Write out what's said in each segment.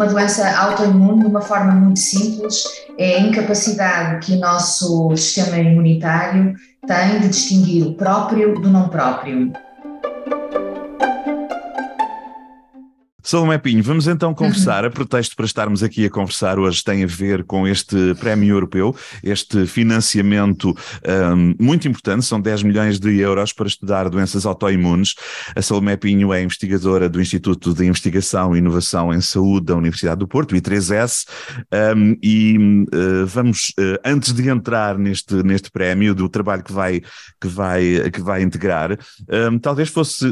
uma doença autoimune, de uma forma muito simples, é a incapacidade que o nosso sistema imunitário tem de distinguir o próprio do não próprio. Salomé Pinho, vamos então conversar. A pretexto para estarmos aqui a conversar hoje tem a ver com este prémio europeu, este financiamento um, muito importante, são 10 milhões de euros para estudar doenças autoimunes. A Salomé Pinho é investigadora do Instituto de Investigação e Inovação em Saúde da Universidade do Porto, I3S, um, e uh, vamos, uh, antes de entrar neste, neste prémio, do trabalho que vai, que vai, que vai integrar, um, talvez fosse,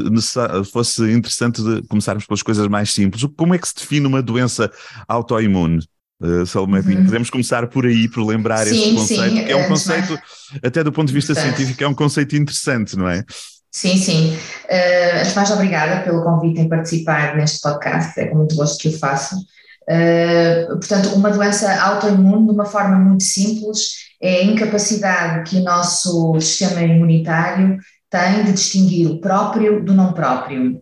fosse interessante começarmos pelas coisas mais mais simples. Como é que se define uma doença autoimune? Uh, Salomé uhum. podemos começar por aí, por lembrar sim, esse conceito, sim, que é um conceito, até do ponto de vista científico, é um conceito interessante, não é? Sim, sim. Uh, mais obrigada pelo convite em participar neste podcast, é com muito gosto que o faço. Uh, portanto, uma doença autoimune, de uma forma muito simples, é a incapacidade que o nosso sistema imunitário tem de distinguir o próprio do não próprio.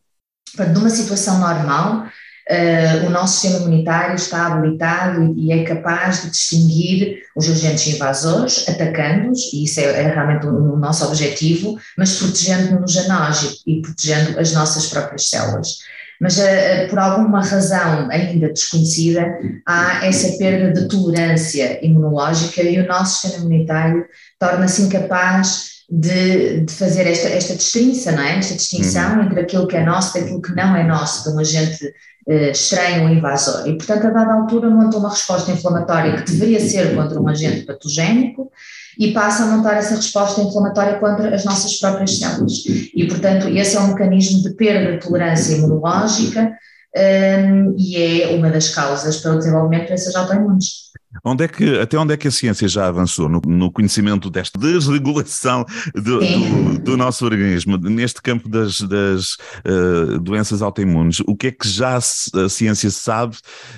Numa situação normal, uh, o nosso sistema imunitário está habilitado e é capaz de distinguir os agentes invasores, atacando-os, e isso é, é realmente o, o, nosso objetivo, mas protegendo-nos a nós e, e protegendo as nossas próprias células. Mas uh, por alguma razão ainda desconhecida, há essa perda de tolerância imunológica e o nosso sistema imunitário torna-se incapaz de, de fazer esta, esta distinção, não é? Esta distinção uhum. entre aquilo que é nosso e aquilo que não é nosso, de um agente uh, estranho ou invasor. E, portanto, a dada altura monta uma resposta inflamatória que deveria ser contra um agente patogénico e passa a montar essa resposta inflamatória contra as nossas próprias células. E, portanto, esse é um mecanismo de perda de tolerância imunológica um, e é uma das causas para o desenvolvimento dessas autoimunes. Onde é que, até onde é que a ciência já avançou no, no conhecimento desta desregulação do, do, do, nosso organismo, neste campo das, das uh, doenças autoimunes? O que é que já a ciência sabe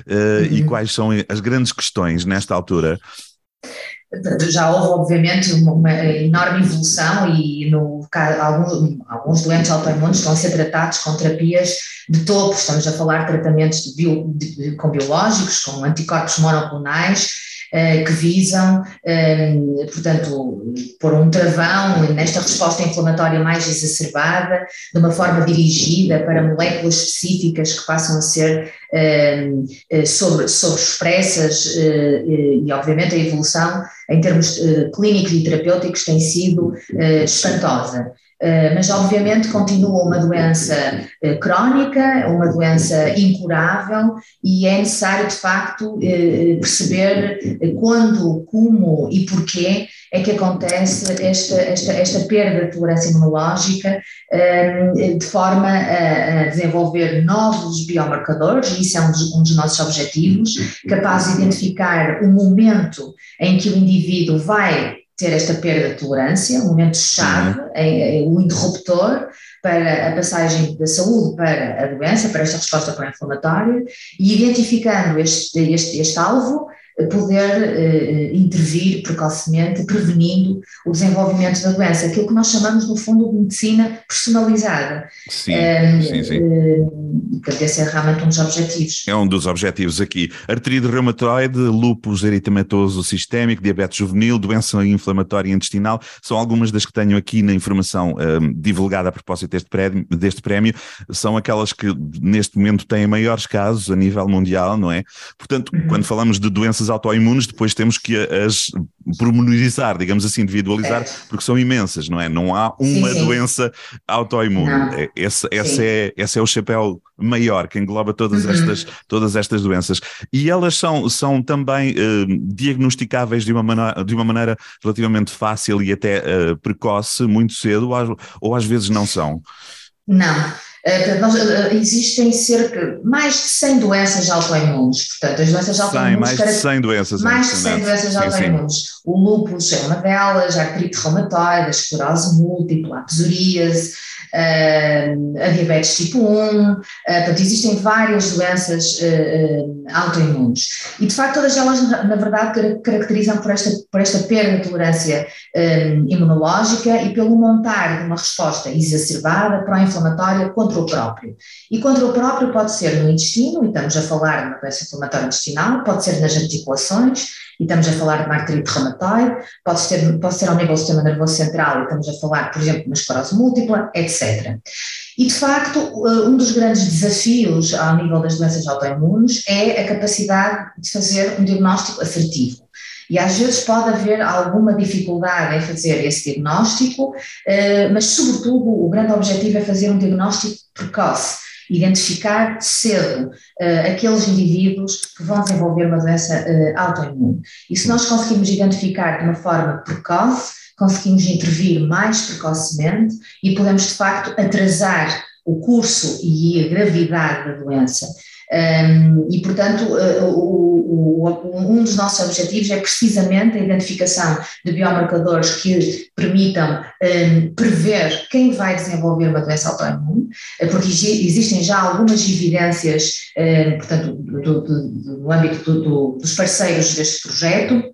uh, uhum. e quais são as grandes questões nesta altura? Já houve, obviamente, uma enorme evolução e no, alguns, alguns doentes autoimunes estão a ser tratados com terapias de topo, estamos a falar de tratamentos de bio, de, com biológicos, com anticorpos monoclonais, que visam, eh, portanto, pôr um travão nesta resposta inflamatória mais exacerbada, de uma forma dirigida para moléculas específicas que passam a ser eh, sobre, sobre expressas e, obviamente, a evolução em termos clínicos e terapêuticos tem sido espantosa. Uh, mas obviamente continua uma doença uh, crónica, uma doença incurável e é necessário de facto uh, perceber quando, como e porquê é que acontece esta, esta, esta perda de tolerância imunológica de forma a, desenvolver novos biomarcadores, e isso é um dos, um dos nossos objetivos, capazes de identificar o momento em que o indivíduo vai ter esta perda de tolerância, um momento-chave, é, é, o interruptor para a passagem da saúde para a doença, para esta resposta pró-inflamatória, e identificando este, este, este alvo, poder uh, intervir precocemente, prevenindo o desenvolvimento da doença, aquilo que nós chamamos, no fundo, de medicina personalizada. Sim, um, sim, sim. Uh, esse é realmente um dos objetivos. É um dos objetivos aqui. Artrite reumatoide, lúpus eritematoso sistémico, diabetes juvenil, doença inflamatória intestinal, são algumas das que tenho aqui na informação um, divulgada a propósito deste prémio, deste prémio, são aquelas que neste momento têm maiores casos a nível mundial, não é? Portanto, uhum. quando falamos de doenças autoimunes, depois temos que as pormenorizar, digamos assim, individualizar, é. porque são imensas, não é? Não há uma sim, sim. doença autoimune. É, esse, esse, é, esse é o chapéu maior que engloba todas, uhum. estas, todas estas doenças. E elas são, são também uh, diagnosticáveis de uma, maneira, de uma maneira relativamente fácil e até uh, precoce, muito cedo, ou, ou às vezes não são. Não. Uh, nós, uh, existem cerca mais de 100 doenças autoimunes, portanto, as doenças autoimunes. 100, mais de 100 doenças. Mais de 100 doenças autoimunes. O lúpus é uma delas, a artrite reumatoide, a esclerose múltipla, a psoríase, a diabetes tipo 1, portanto, existem várias doenças autoimunes. E, de facto, todas elas, na verdade, caracterizam por esta, por esta perda de tolerância imunológica e pelo montar de uma resposta exacerbada, pró-inflamatória contra o próprio. E contra o próprio pode ser no intestino, e estamos a falar de uma doença inflamatória intestinal, pode ser nas articulações, e estamos a falar de uma artrite reumatoide, pode ser, pode ser ao nível do sistema nervoso central, e estamos a falar, por exemplo, de uma esclerose múltipla, etc. E, de facto, um dos grandes desafios ao nível das doenças autoimunes é a capacidade de fazer um diagnóstico assertivo. E às vezes pode haver alguma dificuldade em fazer esse diagnóstico, eh, mas, sobretudo, o grande objetivo é fazer um diagnóstico precoce identificar cedo uh, aqueles indivíduos que vão desenvolver uma doença uh, autoimune. E se nós conseguimos identificar de uma forma precoce, conseguimos intervir mais precocemente e podemos, de facto, atrasar o curso e a gravidade da doença. Um, e, portanto, uh, o, o, um dos nossos objetivos é precisamente a identificação de biomarcadores que permitam um, prever quem vai desenvolver uma doença autoimune, uh, porque existem já algumas evidências, um, portanto, do, do, do, no âmbito dos parceiros deste projeto,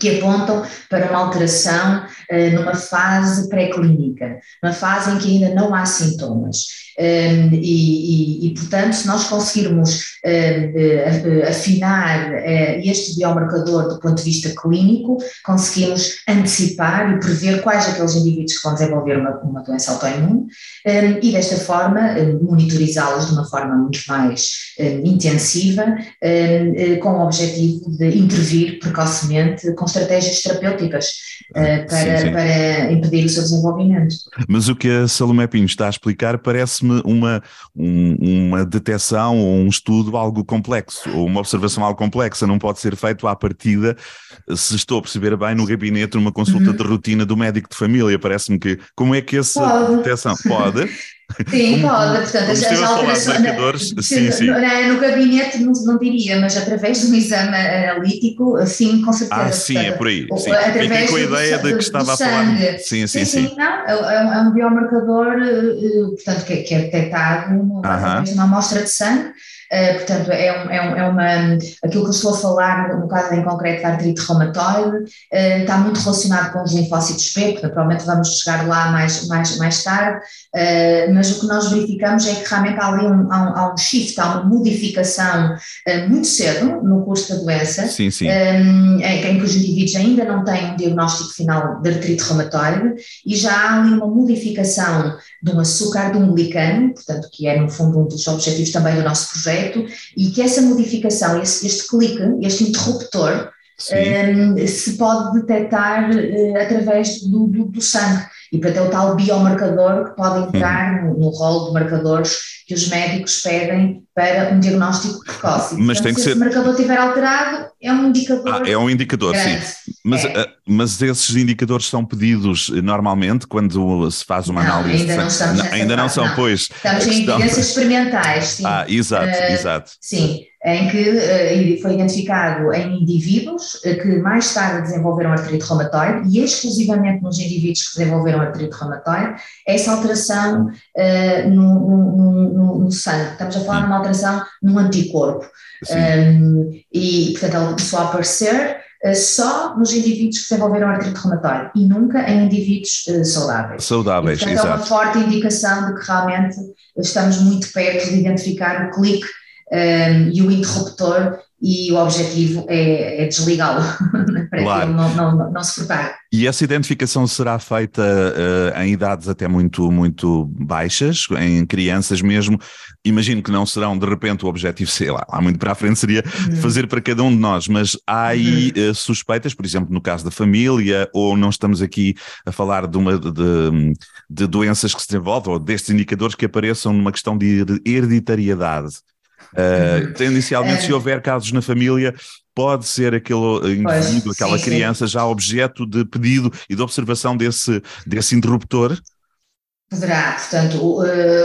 que apontam para uma alteração uh, numa fase pré-clínica, numa fase em que ainda não há sintomas. Um, e, e, e, portanto, se nós conseguirmos afinar uh, este biomarcador do ponto de vista clínico, conseguimos antecipar e prever quais aqueles indivíduos que vão desenvolver uma, uma doença autoimune e, desta forma, monitorizá-los de uma forma muito mais intensiva, com o objetivo de intervir precocemente com estratégias terapêuticas para, sim, sim. para impedir o seu desenvolvimento. Mas o que a Salomé Pinho está a explicar parece-me uma, um, uma detecção ou um estudo algo complexo, ou uma observação algo complexa, não pode ser feito à partida, se estou a perceber bem, no gabinete, numa consulta uhum. de rotina do médico de família. Parece-me que, como é que essa pode. detecção pode? Sim, como, pode. Portanto, as, as alterações. Sim, sim. No, no gabinete não, não, diria, mas através de um exame analítico, sim, com certeza. Ah, sim, portanto, é por aí. Sim. Através com a ideia do, de que estava a falar. Sim, sim, sim. sim. Não, é, é um biomarcador, eh, portanto, que, é detectado uh -huh. através de uma amostra de sangue Uh, portanto, é, um, é, um, é, uma, aquilo que eu estou a falar, no, caso em concreto da artrite reumatoide, uh, está muito relacionado com os linfócitos B, portanto, provavelmente vamos chegar lá mais, mais, mais tarde, uh, mas o que nós verificamos é que realmente há ali um, há um, há um shift, há uma modificação muito cedo no curso da doença, sim, sim. Em, em, que os indivíduos ainda não têm um diagnóstico final de artrite reumatoide e já há ali uma modificação de um açúcar de um glicano, portanto, que é no fundo um dos objetivos também do nosso projeto, e que essa modificação, este, este clique, este interruptor, um, se pode detectar uh, através do, do, do sangue. E, portanto, é o tal biomarcador que pode entrar no, no rol de marcadores que os médicos pedem para um diagnóstico precoce. Mas tem que se ser... esse marcador estiver alterado, é um indicador. Ah, é um indicador, grande. sim. Mas, é. uh, mas esses indicadores são pedidos normalmente quando se faz uma não, análise? Ainda não estamos não, Ainda não são, não. pois. Estamos em evidências experimentais, sim. Ah, exato, uh, exato. Sim em que uh, foi identificado em indivíduos uh, que mais tarde desenvolveram artrite reumatoide e exclusivamente nos indivíduos que desenvolveram artrite reumatoide, essa alteração uh, no, no, no, no, sangue. Estamos a falar de uma alteração num anticorpo. Um, e, portanto, ela começou a aparecer só nos indivíduos que desenvolveram artrite reumatoide e nunca em indivíduos saudáveis. Saudáveis, e, portanto, exato. É uma forte indicação de que realmente estamos muito perto de identificar o clique um, e o interruptor e o objetivo é, é desligá-lo para claro. que ele não, não, não, se propague. E essa identificação será feita uh, em idades até muito, muito baixas, em crianças mesmo. Imagino que não serão de repente o objetivo, sei lá, lá muito para a frente seria uhum. fazer para cada um de nós, mas há aí uhum. uh, suspeitas, por exemplo, no caso da família, ou não estamos aqui a falar de, uma, de, de doenças que se desenvolvem, ou destes indicadores que apareçam numa questão de hereditariedade. Uh, tendencialmente, se houver casos na família, pode ser aquele indivíduo, pois, aquela sim, criança sim. já objeto de pedido e de observação desse, desse interruptor? Poderá, portanto, o,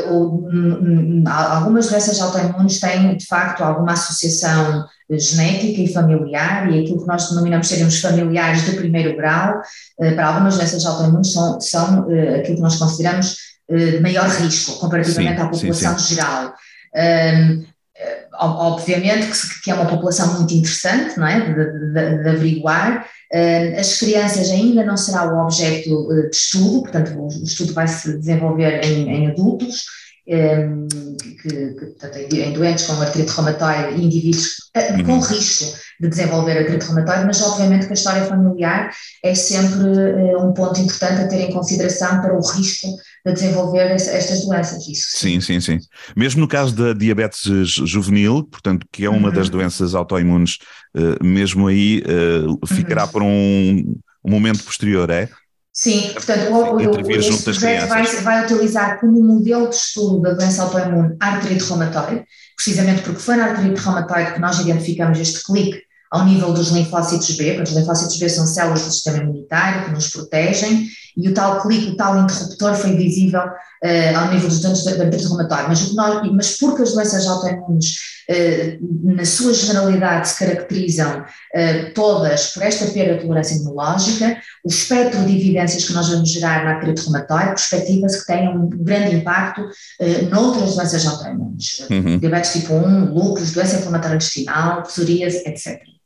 o, algumas doenças autoimunes têm de facto alguma associação genética e familiar, e aquilo que nós denominamos serem os familiares de primeiro grau, para algumas doenças autoimunes são, são aquilo que nós consideramos de maior risco comparativamente sim, à população geral. Um, obviamente que, que, é uma população muito interessante, não é, de, de, de averiguar. As crianças ainda não será o objeto de estudo, portanto o estudo vai se desenvolver em, em adultos, que, que, portanto, em doentes com artrite reumatoide, indivíduos eh, uhum. com risco de desenvolver artrite reumatoide, mas obviamente que a história familiar é sempre eh, um ponto importante a ter em consideração para o risco de desenvolver estas doenças. Isso. Sim, sim, sim. Mesmo no caso da diabetes juvenil, portanto, que é uma uhum. das doenças autoimunes, eh, mesmo aí ficará uhum. por um, um momento posterior, é? Sim, portanto, o, o, este projeto vai, vai, utilizar como modelo de estudo da doença autoimune a artrite reumatoide, precisamente porque foi na artrite reumatoide que nós identificamos este clique ao nível dos linfócitos B, porque os linfócitos B são células do sistema imunitário que nos protegem, e o tal clique, o tal interruptor foi visível uh, ao nível dos doentes da artrite reumatoide, mas, nós, mas porque as doenças autoimunes, uh, na sua generalidade, se caracterizam uh, todas por esta perda de tolerância imunológica, o espectro de evidências que nós vamos gerar na artrite reumatoide perspectiva-se que tenha um grande impacto uh, noutras doenças autoimunes, uhum. diabetes tipo 1, lúpus, doença inflamatória intestinal, psoríase, etc.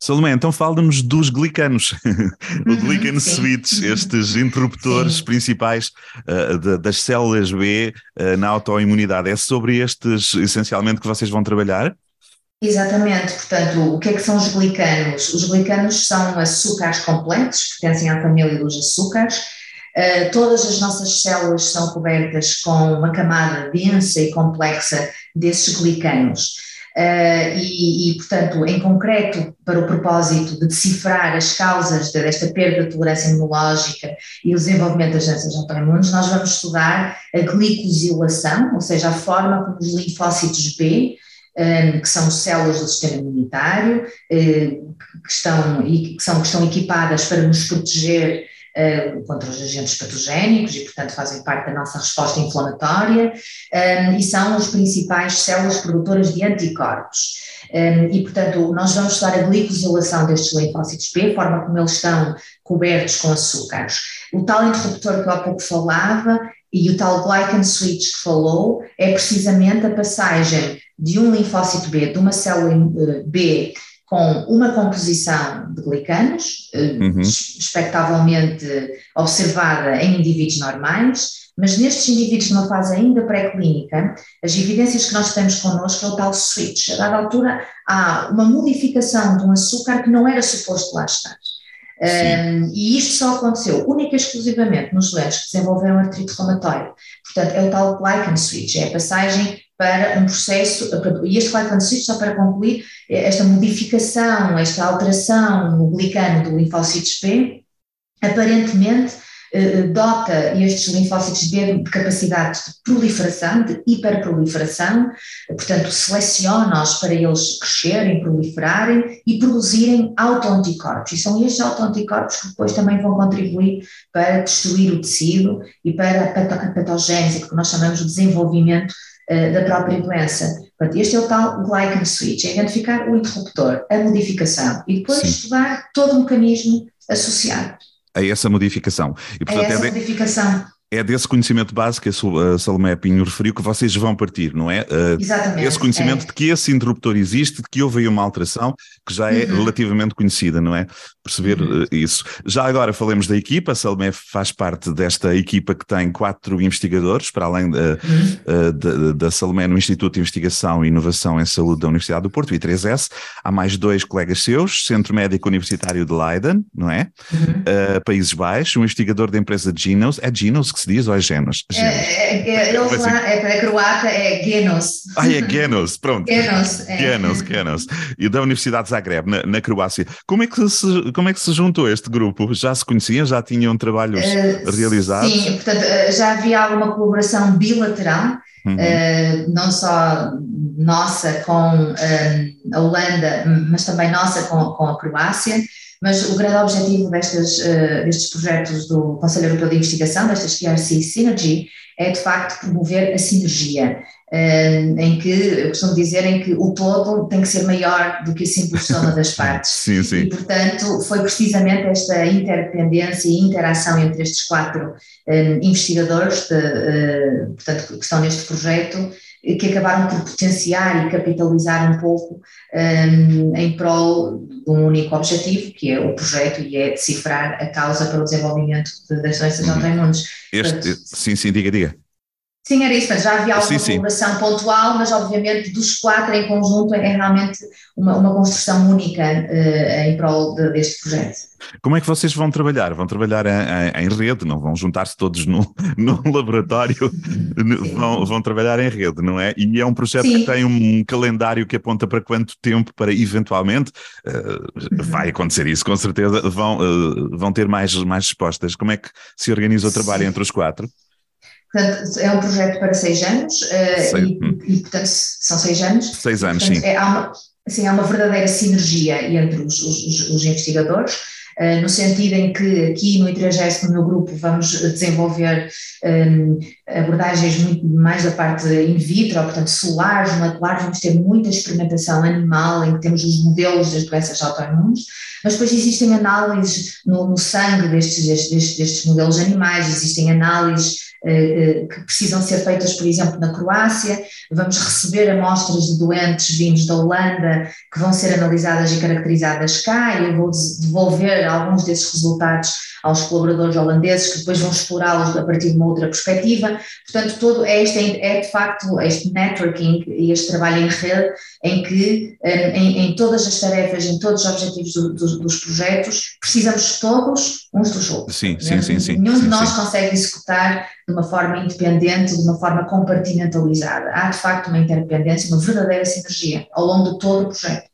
Salomé, então fala-nos dos glicanos, o uhum, glican switch, estes interruptores sim. principais uh, de, das células B uh, na autoimunidade. É sobre estes, essencialmente, que vocês vão trabalhar? Exatamente, portanto, o que é que são os glicanos? Os glicanos são açúcares complexos, pertencem à família dos açúcares. Uh, todas as nossas células são cobertas com uma camada densa e complexa desses glicanos. Uh, e, e, portanto, em concreto, para o propósito de decifrar as causas desta perda de tolerância imunológica e o desenvolvimento das doenças autoimunes, nós vamos estudar a glicosilação, ou seja, a forma como os linfócitos B, um, eh, que são células do sistema imunitário, uh, que, estão, que, são, que estão equipadas para nos proteger contra os agentes patogénicos e, portanto, fazem parte da nossa resposta inflamatória um, e são as principais células produtoras de anticorpos. Um, e, portanto, nós vamos estudar a glicosilação destes linfócitos B, a forma como eles estão cobertos com açúcares. O tal interruptor que eu há pouco falava e o tal glycan switch que falou é precisamente a passagem de um linfócito B, de uma célula eh, B com uma composição de glicanos, eh, uhum. expectavelmente observada em indivíduos normais, mas nestes indivíduos numa fase ainda pré-clínica, as evidências que nós temos connosco é o tal switch. A dada altura há uma modificação de um açúcar que não era suposto lá estar. Um, e isto só aconteceu única e exclusivamente nos doentes que desenvolveram artrite reumatoide. Portanto, é o tal glycan switch, é a passagem para um processo, e este glycan switch, só para concluir, esta modificação, esta alteração no glicano do linfócitos B, aparentemente eh, dota estes linfócitos B de capacidade de proliferação, de hiperproliferação, portanto seleciona-os para eles crescerem, proliferarem e produzirem autoanticorpos. E são estes autoanticorpos que depois também vão contribuir para destruir o tecido e para a patogênese, que nós chamamos de desenvolvimento uh, da própria doença. Portanto, este é o tal glycan switch, é identificar o interruptor, a modificação e depois Sim. estudar todo o mecanismo associado a essa modificação. E, portanto, a essa é de... modificação é desse conhecimento básico que a Salomé Pinho referiu que vocês vão partir, não é? Uh, Exatamente. Esse conhecimento é. de que esse interruptor existe, de que houve aí uma alteração que já é uhum. relativamente conhecida, não é? Perceber uhum. uh, isso. Já agora falemos da equipa, a Salomé faz parte desta equipa que tem quatro investigadores, para além da, uhum. uh, da, da Salomé no Instituto de Investigação e Inovação em Saúde da Universidade do Porto, I3S. Há mais dois colegas seus, Centro Médico Universitário de Leiden, não é? Uhum. Países Baixos, um investigador da empresa Genos, é Genos que se diz ou é Genos? É, é, é, eles lá, é, para a croata é Genos. Ah, é Genos, pronto. Genos, é. Genos, Genos. E da Universidade de Zagreb, na, na, Croácia. Como é, que se, como é que se juntou este grupo? Já se conheciam? Já tinham trabalhos uh, realizados? Sim, portanto, eh, já havia alguma colaboração bilateral, uhum. uh, não só nossa com uh, a Holanda, mas também nossa com, com a Croácia. Mas o grande objetivo destes, uh, destes projetos do Conselho Europeu de Investigação, destas TRC Synergy, é de facto promover a sinergia, em que, eu costumo dizer, em que o todo tem que ser maior do que a simples soma das partes. sim, sim. E, portanto, foi precisamente esta interdependência e interação entre estes quatro investigadores de, portanto, que estão neste projeto que acabaram por potenciar e capitalizar um pouco um, em prol de um único objetivo, que é o projeto e é decifrar a causa para o desenvolvimento das doenças uhum. autoimunes. Este, sim, sim, diga, diga. Sim, era isso, mas já havia alguma sim, colaboração sim. pontual, mas obviamente dos quatro em conjunto é realmente uma, uma construção única uh, em prol de, deste projeto. Como é que vocês vão trabalhar? Vão trabalhar em, em rede, não vão juntar-se todos no, no laboratório, vão, vão, trabalhar em rede, não é? E é um projeto sim. que tem um calendário que aponta para quanto tempo para eventualmente, uh, vai acontecer isso com certeza, vão, uh, vão ter mais, mais respostas. Como é que se organiza o trabalho entre os quatro? Portanto, é um projeto para seis anos uh, e, hum. e, portanto, são seis anos. Seis anos, portanto, sim. É, há, uma, assim, há uma verdadeira sinergia entre os, os, os investigadores, uh, no sentido em que aqui no ITRAGES, no meu grupo, vamos desenvolver um, abordagens muito mais da parte in vitro, portanto, solares, moleculares, vamos ter muita experimentação animal, em que temos os modelos das doenças autoimunes, mas depois existem análises no, no sangue destes, destes, destes modelos animais, existem análises eh, eh, que precisam ser feitas, por exemplo, na Croácia. Vamos receber amostras de doentes vindos da Holanda que vão ser analisadas e caracterizadas cá, e eu vou devolver alguns desses resultados aos colaboradores holandeses que depois vão explorá-los a partir de uma outra perspectiva. Portanto, todo este é de facto este networking e este trabalho em rede em que eh, em, em todas as tarefas, em todos os objetivos do, do, dos projetos, precisamos todos uns dos outros. Sim, sim, sim, sim. Nenhum sim, de nós sim. consegue executar de uma forma independente, de uma forma compartimentalizada. Há de facto uma interdependência, uma verdadeira sinergia ao longo de todo o projeto.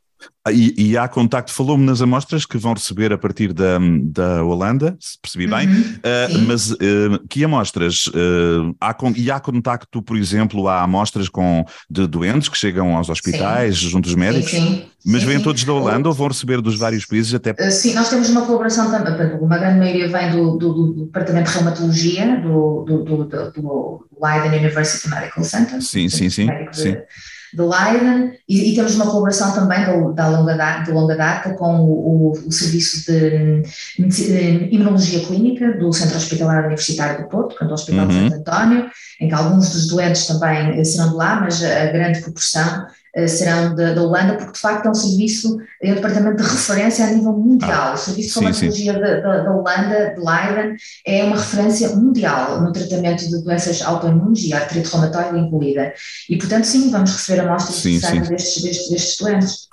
Ah, e, e, há contacto, falou-me nas amostras que vão receber a partir da, da Holanda, se percebi bem, uhum, uh, mas uh, que amostras? Uh, há, e há contacto, por exemplo, há amostras com, de doentes que chegam aos hospitais, sim. junto dos médicos? Sim, sim. Mas vêm todos da Holanda ou vão receber dos vários países até? Sim, nós temos uma colaboração também, uma grande maioria vem do, do, do Departamento de Reumatologia, do, do, do, do Leiden University Medical Center. Sim, sim, sim. sim de Leiden e, e, temos uma colaboração também do, da longa data, de longa data com o, o, o Serviço de, de, Imunologia Clínica do Centro Hospitalar Universitário do Porto, que é o Hospital uhum. de Santo António, em que alguns dos doentes também serão de lá, mas a grande proporção serão da, Holanda, porque de facto é um serviço, é um departamento de referência a nível mundial. Ah, o Serviço de Farmacologia da, Holanda, de Leiden, é uma referência mundial no tratamento de doenças autoimunes e artrite reumatoide incluída. E portanto, sim, vamos receber amostras sim, de sangue destes, destes, destes doentes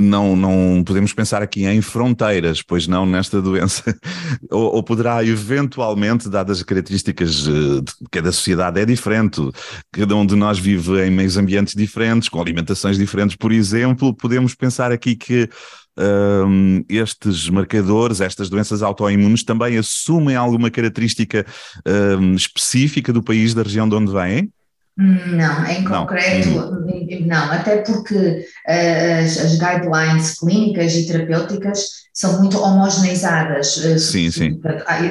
não, não podemos pensar aqui em fronteiras, pois não nesta doença, ou, ou, poderá eventualmente, dadas as características eh, de cada sociedade é diferente, cada um de nós vive em meios ambientes diferentes, com alimentações diferentes, por exemplo, podemos pensar aqui que um, estes marcadores, estas doenças autoimunes também assumem alguma característica um, específica do país, da região de onde vêm? Não, em concreto, não, não até porque uh, as, as, guidelines clínicas e terapêuticas são muito homogeneizadas, uh, sim, sim.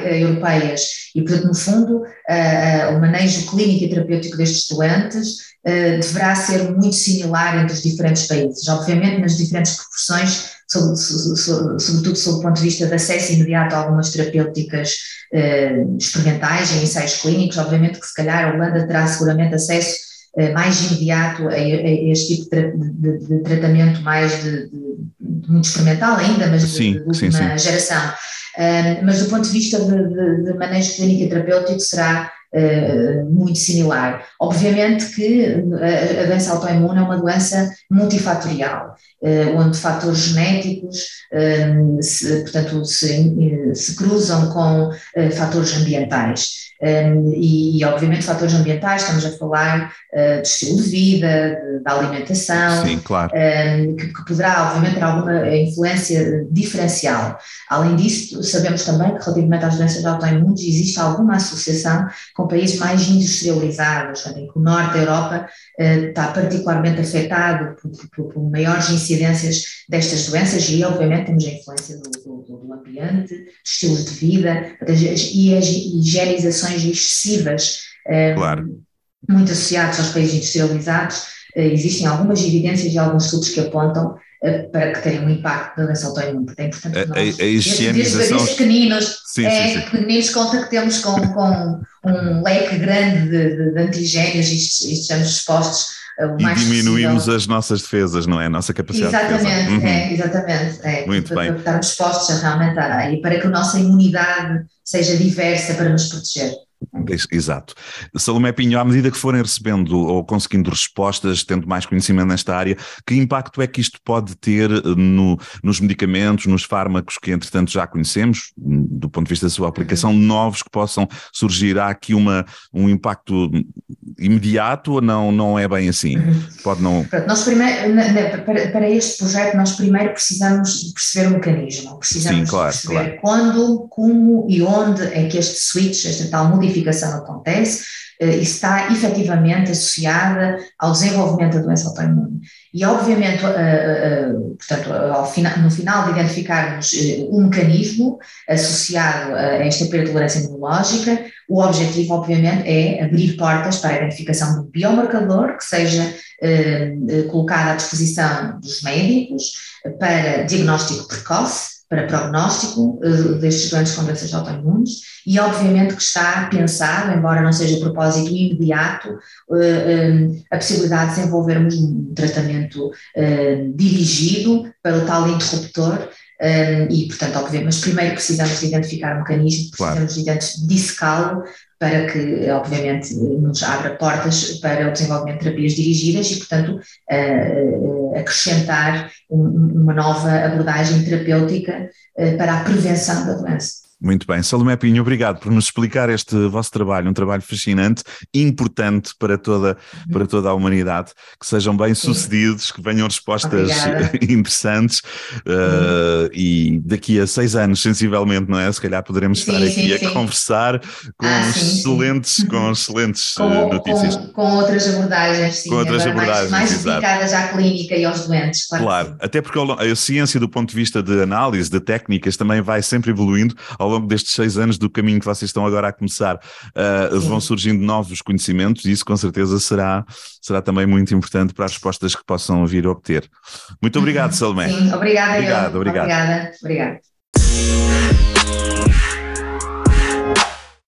europeias, e portanto, no fundo, uh, o manejo clínico e terapêutico destes doentes deverá ser muito similar entre os diferentes países, obviamente nas diferentes proporções sobretudo sob o ponto de vista de acesso imediato a algumas terapêuticas eh, experimentais em ensaios clínicos, obviamente que se calhar a Holanda terá seguramente acesso eh, mais imediato a, este tipo de, de, de tratamento mais de, de, muito experimental ainda, mas sim, de, última sim, sim. geração. Uh, mas do ponto de vista de, manejo clínico e terapêutico será muito similar. Obviamente que a, doença autoimune é uma doença multifatorial. Eh, onde fatores genéticos, eh, se, portanto, se, se, cruzam com eh, fatores ambientais. Um, e, obviamente, fatores ambientais, estamos a falar uh, do estilo de vida, de, da alimentação, Sim, claro. um, que, que, poderá, obviamente, ter alguma influência diferencial. Além disso, sabemos também que, relativamente às doenças autoimunes, existe alguma associação com países mais industrializados, em que o norte da Europa uh, está particularmente afetado por, por, por, maiores incidências destas doenças e, obviamente, temos a influência do, do, do ambiente, dos estilos de vida e as higienizações excessivas claro. muito associados aos países industrializados, existem algumas evidências e alguns estudos que apontam para que tenha um impacto da doença autoimune. Portanto, é importante que nós, a, a higienização... desde pequeninos, sim, é, sim, sim. pequeninos conta que temos com, com um leque grande de, de, de antigénios e, e estamos expostos e diminuímos possível. as nossas defesas, não é? A nossa capacidade exatamente, de defesa. É, exatamente, é, Muito para, bem. Para estarmos expostos a realmente a, e para que a nossa imunidade seja diversa para nos proteger. Exato. Salomé Pinho, à medida que forem recebendo ou conseguindo respostas, tendo mais conhecimento nesta área, que impacto é que isto pode ter eh, no, nos medicamentos, nos fármacos que entretanto já conhecemos, do ponto de vista da sua aplicação, uhum. novos que possam surgir? Há aqui uma, um impacto imediato ou não, não é bem assim? Pode não... nós primeiro, para, este projeto, nós primeiro precisamos perceber o mecanismo, precisamos Sim, claro, perceber claro. quando, como e onde é que este switch, esta tal modificação acontece está efetivamente associada ao desenvolvimento da doença autoimune. E, obviamente, eh, eh, portanto, no final de identificarmos um mecanismo associado a esta perda de tolerância imunológica, o objetivo, obviamente, é abrir portas para a identificação de um biomarcador que seja colocado à disposição dos médicos para diagnóstico precoce para prognóstico uh, destes com doenças autoimunes e obviamente que está pensado, embora não seja propósito imediato, eh, eh, a possibilidade de desenvolvermos um tratamento dirigido para o tal interruptor um, e, portanto, obviamente, mas primeiro precisamos de identificar o mecanismo, precisamos claro. de dissecá-lo para que, obviamente, nos abra portas para o desenvolvimento de terapias dirigidas e, portanto, uh, acrescentar um, uma nova abordagem terapêutica uh, para a prevenção da doença. Muito bem. Salomé Pinho, obrigado por nos explicar este vosso trabalho, um trabalho fascinante, importante para toda, para toda a humanidade. Que sejam bem sucedidos, que venham respostas Obrigada. interessantes uh, e daqui a seis anos, sensivelmente, não é? Se calhar poderemos sim, estar aqui sim, a sim. conversar com ah, excelentes, com excelentes com, eh, notícias. Com, com, outras abordagens, sim. Com outras abordagens, mais, mais dedicadas à clínica e aos doentes, claro. Claro, até porque a ciência do ponto de vista de análise, de técnicas, também vai sempre evoluindo ao longo destes seis anos do caminho que vocês estão agora a começar, uh, vão surgindo novos conhecimentos e isso com certeza será, será também muito importante para as respostas que possam vir a obter. Muito obrigado, Salomé. Sim, obrigada. Obrigado, eu. obrigado. Obrigada, obrigada.